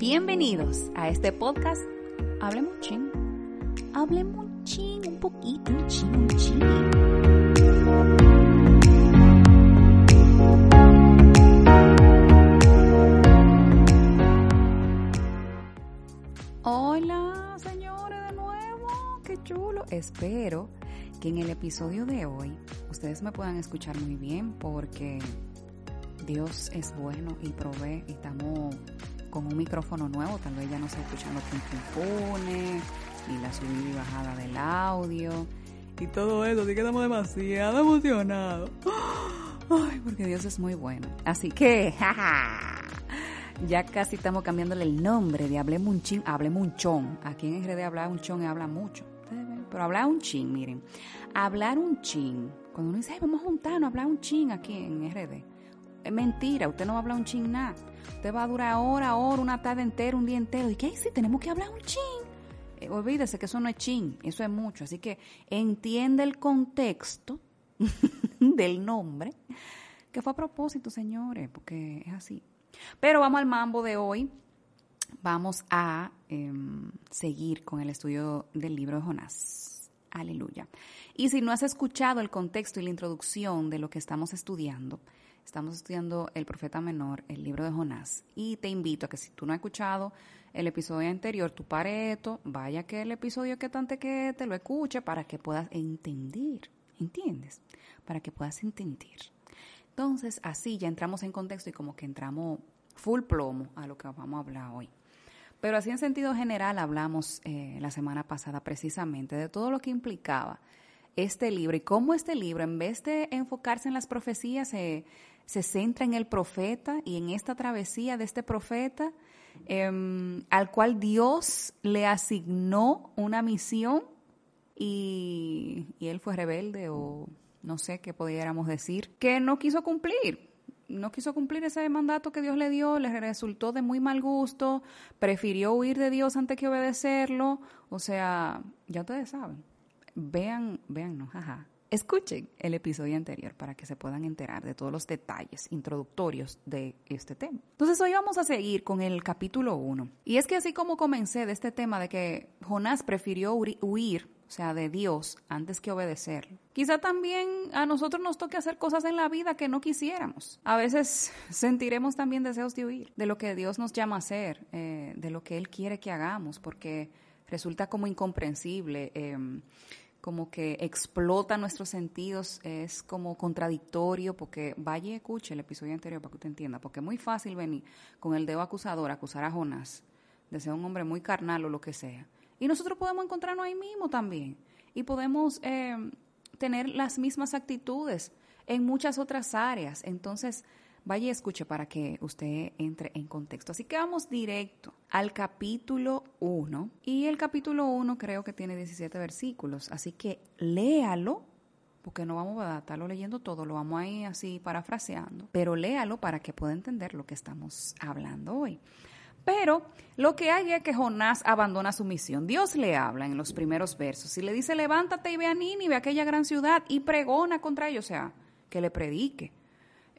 Bienvenidos a este podcast Hablemos ching. Hablemos un ching, un poquito, un ching, ching. Hola, señores, de nuevo. Qué chulo. Espero que en el episodio de hoy ustedes me puedan escuchar muy bien porque Dios es bueno y provee estamos con un micrófono nuevo, tal vez ya no se escuchan los pimpones y la subida y bajada del audio y todo eso, así que estamos demasiado emocionados. Ay, porque Dios es muy bueno. Así que, jaja, ya casi estamos cambiándole el nombre de Hablemos un chin un chon. Aquí en RD hablar un chon y habla mucho. Pero hablar un chin, miren. Hablar un chin. Cuando uno dice, "Ay, vamos a juntarnos, hablar un chin aquí en RD. Es mentira, usted no va a hablar un chin nada. Usted va a durar hora, hora, una tarde entera, un día entero. ¿Y qué? Sí, tenemos que hablar un chin. Eh, olvídese que eso no es chin, eso es mucho. Así que entiende el contexto del nombre, que fue a propósito, señores, porque es así. Pero vamos al mambo de hoy. Vamos a em, seguir con el estudio del libro de Jonás. Aleluya. Y si no has escuchado el contexto y la introducción de lo que estamos estudiando, estamos estudiando el profeta menor, el libro de Jonás. Y te invito a que si tú no has escuchado el episodio anterior, tu pareto, vaya que el episodio que tante que te lo escuche para que puedas entender. ¿Entiendes? Para que puedas entender. Entonces, así ya entramos en contexto y como que entramos full plomo a lo que vamos a hablar hoy. Pero así en sentido general hablamos eh, la semana pasada precisamente de todo lo que implicaba este libro y cómo este libro, en vez de enfocarse en las profecías, se, se centra en el profeta y en esta travesía de este profeta, eh, al cual Dios le asignó una misión y, él fue rebelde o no sé qué pudiéramos decir, que no quiso cumplir no quiso cumplir ese mandato que Dios le dio, le resultó de muy mal gusto, prefirió huir de Dios antes que obedecerlo. O sea, ya ustedes saben. Vean, vean, no, jaja. Escuchen el episodio anterior para que se puedan enterar de todos los detalles introductorios de este tema. Entonces hoy vamos a seguir con el capítulo 1. Y es que así como comencé de este tema de que Jonás prefirió huir o sea, de Dios, antes que obedecerlo. Quizá también a nosotros nos toque hacer cosas en la vida que no quisiéramos. A veces sentiremos también deseos de huir de lo que Dios nos llama a hacer, eh, de lo que Él quiere que hagamos, porque resulta como incomprensible. Eh, como que explota nuestros sentidos, es como contradictorio, porque vaya y escuche el episodio anterior para que usted entienda, porque es muy fácil venir con el dedo acusador, acusar a Jonás de ser un hombre muy carnal o lo que sea. Y nosotros podemos encontrarnos ahí mismo también. Y podemos eh, tener las mismas actitudes en muchas otras áreas. Entonces, vaya y escuche para que usted entre en contexto. Así que vamos directo al capítulo 1. Y el capítulo 1 creo que tiene 17 versículos. Así que léalo, porque no vamos a estarlo leyendo todo, lo vamos a ir así parafraseando. Pero léalo para que pueda entender lo que estamos hablando hoy. Pero lo que hay es que Jonás abandona su misión. Dios le habla en los primeros versos y le dice, levántate y ve a Nínive, aquella gran ciudad, y pregona contra ellos, o sea, que le predique.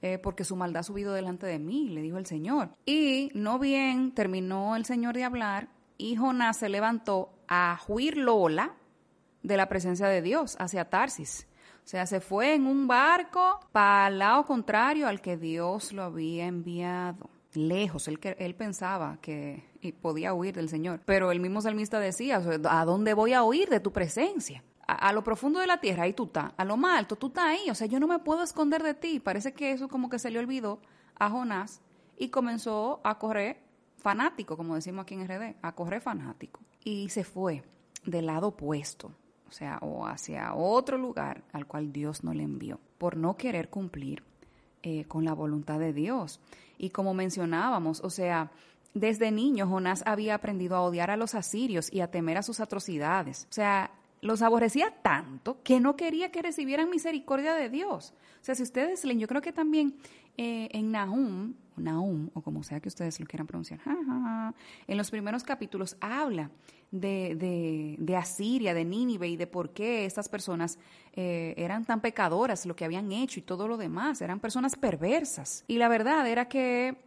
Eh, porque su maldad ha subido delante de mí, le dijo el Señor. Y no bien terminó el Señor de hablar y Jonás se levantó a huir Lola de la presencia de Dios hacia Tarsis. O sea, se fue en un barco para el lado contrario al que Dios lo había enviado lejos. Él, él pensaba que podía huir del Señor. Pero el mismo salmista decía, ¿a dónde voy a huir de tu presencia? A, lo profundo de la tierra, ahí tú estás. A lo más alto, tú estás ahí. O sea, yo no me puedo esconder de ti. Parece que eso como que se le olvidó a Jonás y comenzó a correr fanático, como decimos aquí en RD, a correr fanático. Y se fue del lado opuesto, o sea, o hacia otro lugar al cual Dios no le envió, por no querer cumplir eh, con la voluntad de Dios. Y como mencionábamos, o sea, desde niño Jonás había aprendido a odiar a los asirios y a temer a sus atrocidades. O sea, los aborrecía tanto que no quería que recibieran misericordia de Dios. O sea, si ustedes leen, yo creo que también eh, en Nahum, Nahum, o como sea que ustedes lo quieran pronunciar, en los primeros capítulos habla de, de, de, Asiria, de Nínive y de por qué estas personas eh, eran tan pecadoras, lo que habían hecho y todo lo demás, eran personas perversas. Y la verdad era que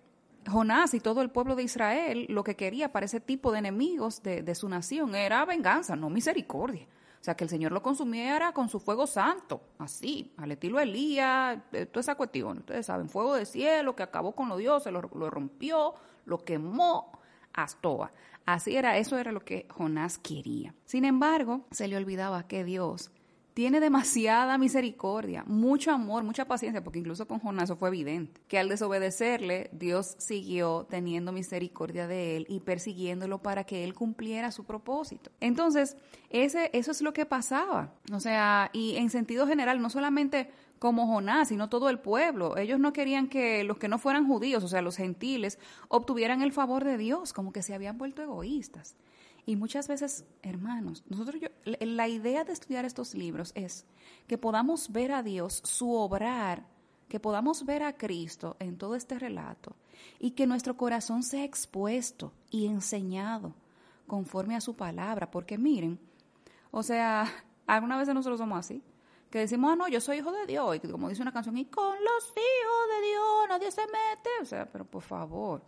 Jonás y todo el pueblo de Israel lo que quería para ese tipo de enemigos de, de su nación era venganza, no misericordia. O sea, que el Señor lo consumiera con su fuego santo, así, al estilo Elías, eh, toda esa cuestión. Ustedes saben, fuego de cielo que acabó con los dioses, lo, lo rompió, lo quemó, Astoa. Así era, eso era lo que Jonás quería. Sin embargo, se le olvidaba que Dios tiene demasiada misericordia, mucho amor, mucha paciencia, porque incluso con Jonás eso fue evidente, que al desobedecerle, Dios siguió teniendo misericordia de él y persiguiéndolo para que él cumpliera su propósito. Entonces, ese, eso es lo que pasaba. O sea, y en sentido general, no solamente como Jonás, sino todo el pueblo. Ellos no querían que los que no fueran judíos, o sea, los gentiles, obtuvieran el favor de Dios, como que se habían vuelto egoístas. Y muchas veces, hermanos, nosotros la idea de estudiar estos libros es que podamos ver a Dios, su obrar, que podamos ver a Cristo en todo este relato y que nuestro corazón sea expuesto y enseñado conforme a su palabra, porque miren, o sea, alguna vez nosotros somos así, que decimos, ah, no, yo soy hijo de Dios, y como dice una canción, y con los hijos de Dios nadie se mete, o sea, pero por favor,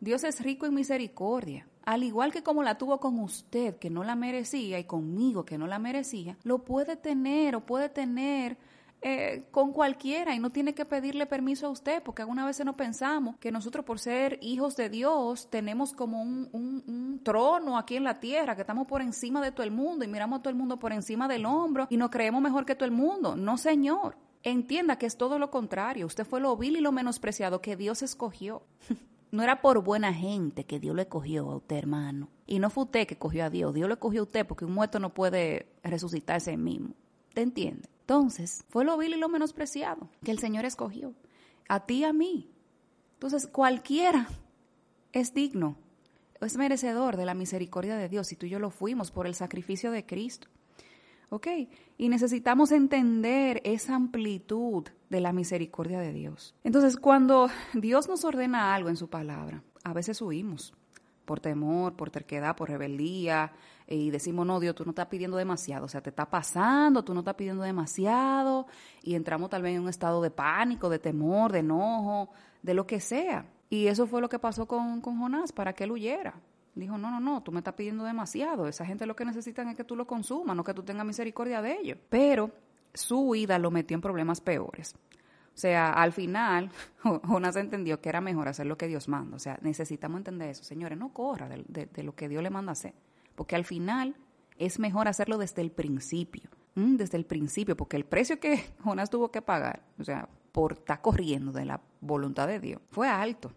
Dios es rico en misericordia. Al igual que como la tuvo con usted, que no la merecía, y conmigo, que no la merecía, lo puede tener o puede tener eh, con cualquiera y no tiene que pedirle permiso a usted, porque alguna vez no pensamos que nosotros por ser hijos de Dios tenemos como un, un, trono aquí en la tierra, que estamos por encima de todo el mundo y miramos a todo el mundo por encima del hombro y nos creemos mejor que todo el mundo. No, señor. Entienda que es todo lo contrario. Usted fue lo vil y lo menospreciado que Dios escogió. No era por buena gente que Dios le cogió a usted, hermano. Y no fue usted que cogió a Dios. Dios le cogió a usted porque un muerto no puede resucitarse mismo. ¿Te entiende? Entonces, fue lo vil y lo menospreciado que el Señor escogió. A ti y a mí. Entonces, cualquiera es digno, es merecedor de la misericordia de Dios. Y tú y yo lo fuimos por el sacrificio de Cristo. ¿Ok? Y necesitamos entender esa amplitud de la misericordia de Dios. Entonces, cuando Dios nos ordena algo en su palabra, a veces huimos por temor, por terquedad, por rebeldía, y decimos, no, Dios, tú no estás pidiendo demasiado, o sea, te está pasando, tú no estás pidiendo demasiado, y entramos tal vez en un estado de pánico, de temor, de enojo, de lo que sea. Y eso fue lo que pasó con, con Jonás, para que él huyera. Dijo, no, no, no, tú me estás pidiendo demasiado. Esa gente lo que necesitan es que tú lo consumas, no que tú tengas misericordia de ellos. Pero su huida lo metió en problemas peores. O sea, al final, Jonás entendió que era mejor hacer lo que Dios manda. O sea, necesitamos entender eso. Señores, no corra de, lo que Dios le manda hacer. Porque al final es mejor hacerlo desde el principio. Desde el principio, porque el precio que Jonás tuvo que pagar, o sea, por estar corriendo de la voluntad de Dios, fue alto.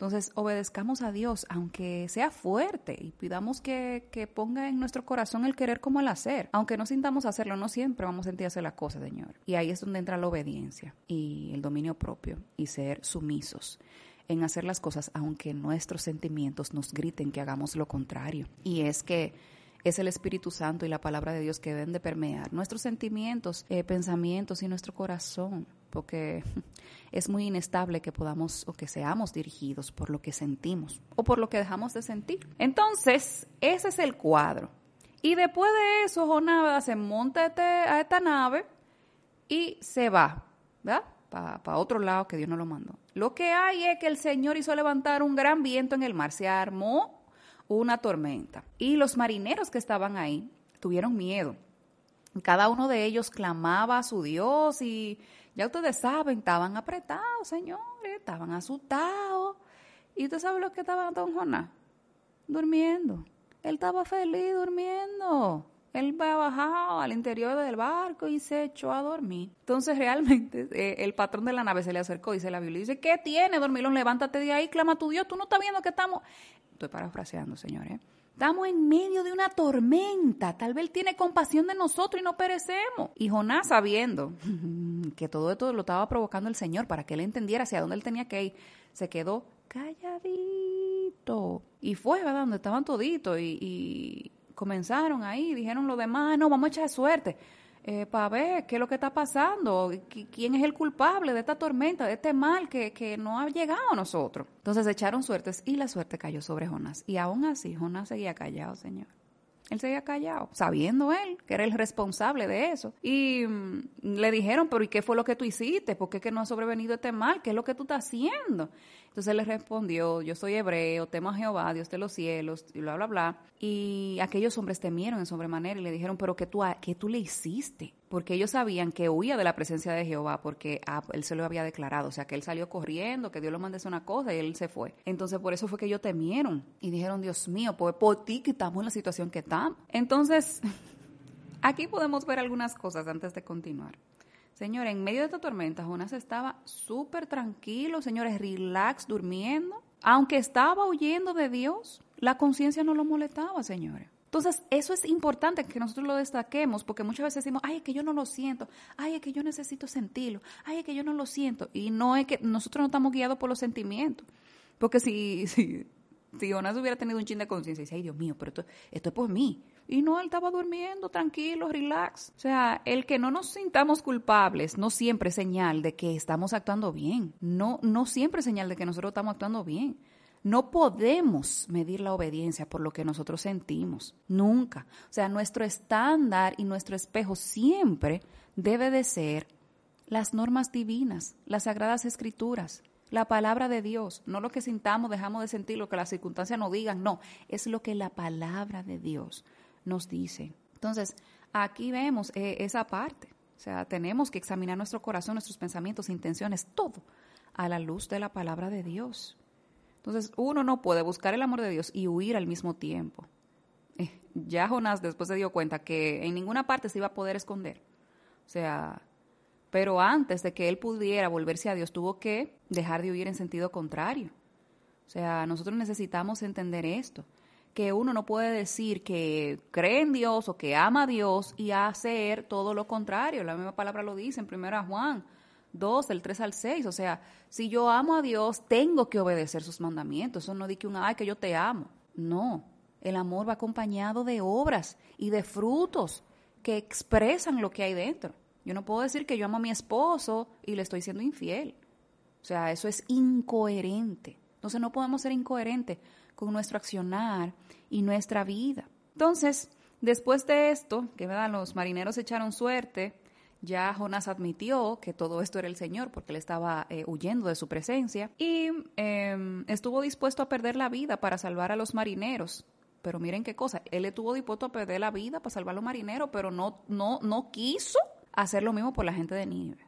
Entonces, obedezcamos a Dios, aunque sea fuerte, y pidamos que, que, ponga en nuestro corazón el querer como el hacer. Aunque no sintamos hacerlo, no siempre vamos a sentir hacer la cosa, Señor. Y ahí es donde entra la obediencia y el dominio propio y ser sumisos en hacer las cosas, aunque nuestros sentimientos nos griten que hagamos lo contrario. Y es que es el Espíritu Santo y la palabra de Dios que deben de permear nuestros sentimientos, eh, pensamientos y nuestro corazón porque es muy inestable que podamos o que seamos dirigidos por lo que sentimos o por lo que dejamos de sentir. Entonces, ese es el cuadro. Y después de eso, Jonás se monta este, a esta nave y se va, ¿verdad? Para otro lado que Dios no lo mandó. Lo que hay es que el Señor hizo levantar un gran viento en el mar, se armó una tormenta. Y los marineros que estaban ahí tuvieron miedo. Cada uno de ellos clamaba a su Dios y ya ustedes saben, estaban apretados, señores, estaban asustados. ¿Y usted sabe lo que estaba don Jonás? Durmiendo. Él estaba feliz durmiendo. Él va bajado al interior del barco y se echó a dormir. Entonces realmente eh, el patrón de la nave se le acercó, dice la Biblia, y dice, ¿qué tiene, dormilón? Levántate de ahí, clama a tu Dios, tú no estás viendo que estamos... Estoy parafraseando, señores. Estamos en medio de una tormenta. Tal vez tiene compasión de nosotros y no perecemos. Y Jonás, sabiendo que todo esto lo estaba provocando el Señor para que él entendiera hacia dónde él tenía que ir, se quedó calladito. Y fue, ¿verdad? Donde estaban toditos y, y comenzaron ahí, dijeron los demás, no, vamos a echar suerte eh, para ver qué es lo que está pasando, quién es el culpable de esta tormenta, de este mal que, que no ha llegado a nosotros. Entonces echaron suertes y la suerte cayó sobre Jonás. Y aún así, Jonás seguía callado, Señor. Él seguía callado, sabiendo él que era el responsable de eso. Y mm, le dijeron, pero ¿y qué fue lo que tú hiciste? ¿Por qué no ha sobrevenido este mal? ¿Qué es lo que tú estás haciendo? Entonces él le respondió, yo soy hebreo, temo a Jehová, Dios de los cielos, y bla, bla, bla. Y aquellos hombres temieron en sobremanera y le dijeron, pero ¿qué tú, qué tú le hiciste? Porque ellos sabían que huía de la presencia de Jehová porque ah, él se lo había declarado. O sea, que él salió corriendo, que Dios lo mandase una cosa y él se fue. Entonces por eso fue que ellos temieron y dijeron, Dios mío, pues por ti que estamos en la situación que estamos. Entonces, aquí podemos ver algunas cosas antes de continuar. Señores, en medio de esta tormenta, Jonás estaba súper tranquilo, señores, relax, durmiendo. Aunque estaba huyendo de Dios, la conciencia no lo molestaba, señores. Entonces, eso es importante que nosotros lo destaquemos, porque muchas veces decimos, ay, es que yo no lo siento, ay, es que yo necesito sentirlo, ay, es que yo no lo siento. Y no es que nosotros no estamos guiados por los sentimientos. Porque si, si, si Jonás hubiera tenido un chin de conciencia y dice, ay, Dios mío, pero esto, esto es por mí. Y no, él estaba durmiendo, tranquilo, relax. O sea, el que no nos sintamos culpables no siempre es señal de que estamos actuando bien. No, no siempre es señal de que nosotros estamos actuando bien. No podemos medir la obediencia por lo que nosotros sentimos, nunca. O sea, nuestro estándar y nuestro espejo siempre debe de ser las normas divinas, las sagradas escrituras, la palabra de Dios, no lo que sintamos, dejamos de sentir, lo que las circunstancias nos digan, no, es lo que la palabra de Dios nos dice. Entonces, aquí vemos eh, esa parte. O sea, tenemos que examinar nuestro corazón, nuestros pensamientos, intenciones, todo a la luz de la palabra de Dios. Entonces, uno no puede buscar el amor de Dios y huir al mismo tiempo. Eh, ya Jonás después se dio cuenta que en ninguna parte se iba a poder esconder. O sea, pero antes de que él pudiera volverse a Dios, tuvo que dejar de huir en sentido contrario. O sea, nosotros necesitamos entender esto, que uno no puede decir que cree en Dios o que ama a Dios y hacer todo lo contrario. La misma palabra lo dice en 1 Juan 2, del 3 al 6. O sea, si yo amo a Dios, tengo que obedecer sus mandamientos. Eso no dice que un, ay, que yo te amo. No, el amor va acompañado de obras y de frutos que expresan lo que hay dentro. Yo no puedo decir que yo amo a mi esposo y le estoy siendo infiel. O sea, eso es incoherente. Entonces no podemos ser incoherentes con nuestro accionar y nuestra vida. Entonces, después de esto, que ¿verdad? los marineros echaron suerte, ya Jonás admitió que todo esto era el Señor porque él estaba eh, huyendo de su presencia y em, estuvo dispuesto a perder la vida para salvar a los marineros. Pero miren qué cosa, él estuvo dispuesto a perder la vida para salvar a los marineros, pero no, no, no quiso hacer lo mismo por la gente de Nínive.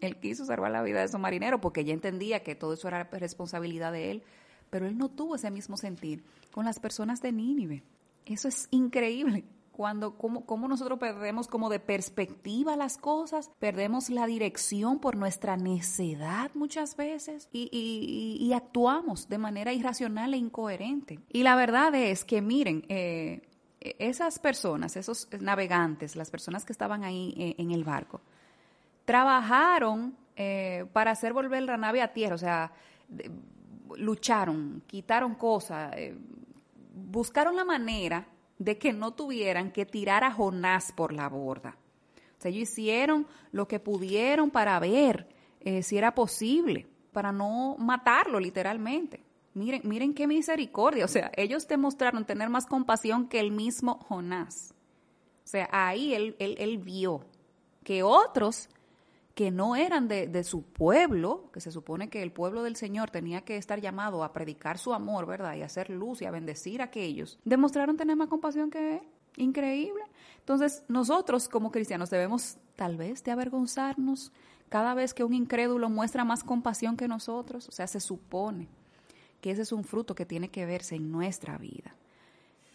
Él quiso salvar la vida de esos marineros porque ya entendía que todo eso era responsabilidad de él, pero él no tuvo ese mismo sentir con las personas de Nínive. Eso es increíble cuando cómo, nosotros perdemos como de perspectiva las cosas, perdemos la dirección por nuestra necedad muchas veces y, actuamos de manera irracional e incoherente. Y la verdad es que miren, eh, esas personas, esos navegantes, las personas que estaban ahí eh, en el barco, trabajaron eh, para hacer volver la nave a tierra, o sea, lucharon, quitaron cosas, buscaron la manera de que no tuvieran que tirar a Jonás por la borda. O sea, ellos hicieron lo que pudieron para ver eh, si era posible, para no matarlo literalmente. Miren, miren qué misericordia. O sea, ellos demostraron tener más compasión que el mismo Jonás. O sea, ahí él, él, él vio que otros que no eran de, su pueblo, que se supone que el pueblo del Señor tenía que estar llamado a predicar su amor, ¿verdad? Y a hacer luz y a bendecir a aquellos, demostraron tener más compasión que él. Increíble. Entonces, nosotros como cristianos debemos tal vez de avergonzarnos cada vez que un incrédulo muestra más compasión que nosotros. O sea, se supone que ese es un fruto que tiene que verse en nuestra vida.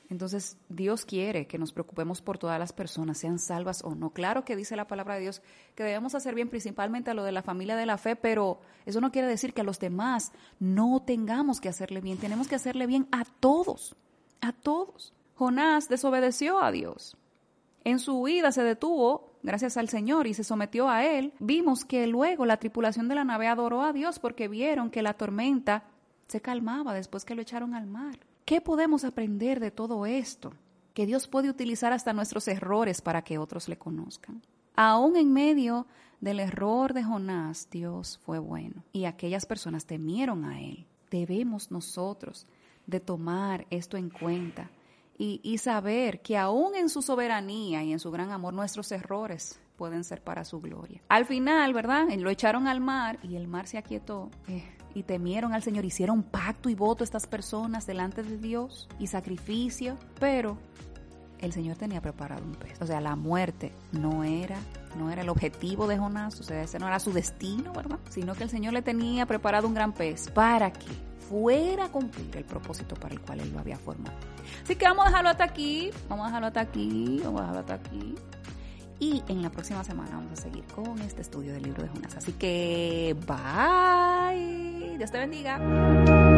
Entonces, Dios quiere que nos preocupemos por todas las personas, sean salvas o no. Claro que dice la palabra de Dios que debemos hacer bien principalmente a lo de la familia de la fe, pero eso no quiere decir que a los demás no tengamos que hacerle bien. Tenemos que hacerle bien a todos, a todos. Jonás desobedeció a Dios. En su huida se detuvo gracias al Señor y se sometió a Él. Vimos que luego la tripulación de la nave adoró a Dios porque vieron que la tormenta se calmaba después que lo echaron al mar. ¿Qué podemos aprender de todo esto? Que Dios puede utilizar hasta nuestros errores para que otros le conozcan. Aún en medio del error de Jonás, Dios fue bueno y aquellas personas temieron a Él. Debemos nosotros de tomar esto en cuenta y, y saber que aún en su soberanía y en su gran amor, nuestros errores pueden ser para su gloria. Al final, ¿verdad? Lo echaron al mar y el mar se aquietó. Eh, y temieron al Señor, hicieron pacto y voto estas personas delante de Dios y sacrificio, pero el Señor tenía preparado un pez. O sea, la muerte no era, no era el objetivo de Jonás, o sea, ese no era su destino, ¿verdad? Sino que el Señor le tenía preparado un gran pez para que fuera a cumplir el propósito para el cual él lo había formado. Así que vamos a dejarlo hasta aquí, vamos a dejarlo hasta aquí, vamos a dejarlo hasta aquí. Y en la próxima semana vamos a seguir con este estudio del libro de Jonás. Así que, bye. Dios te bendiga.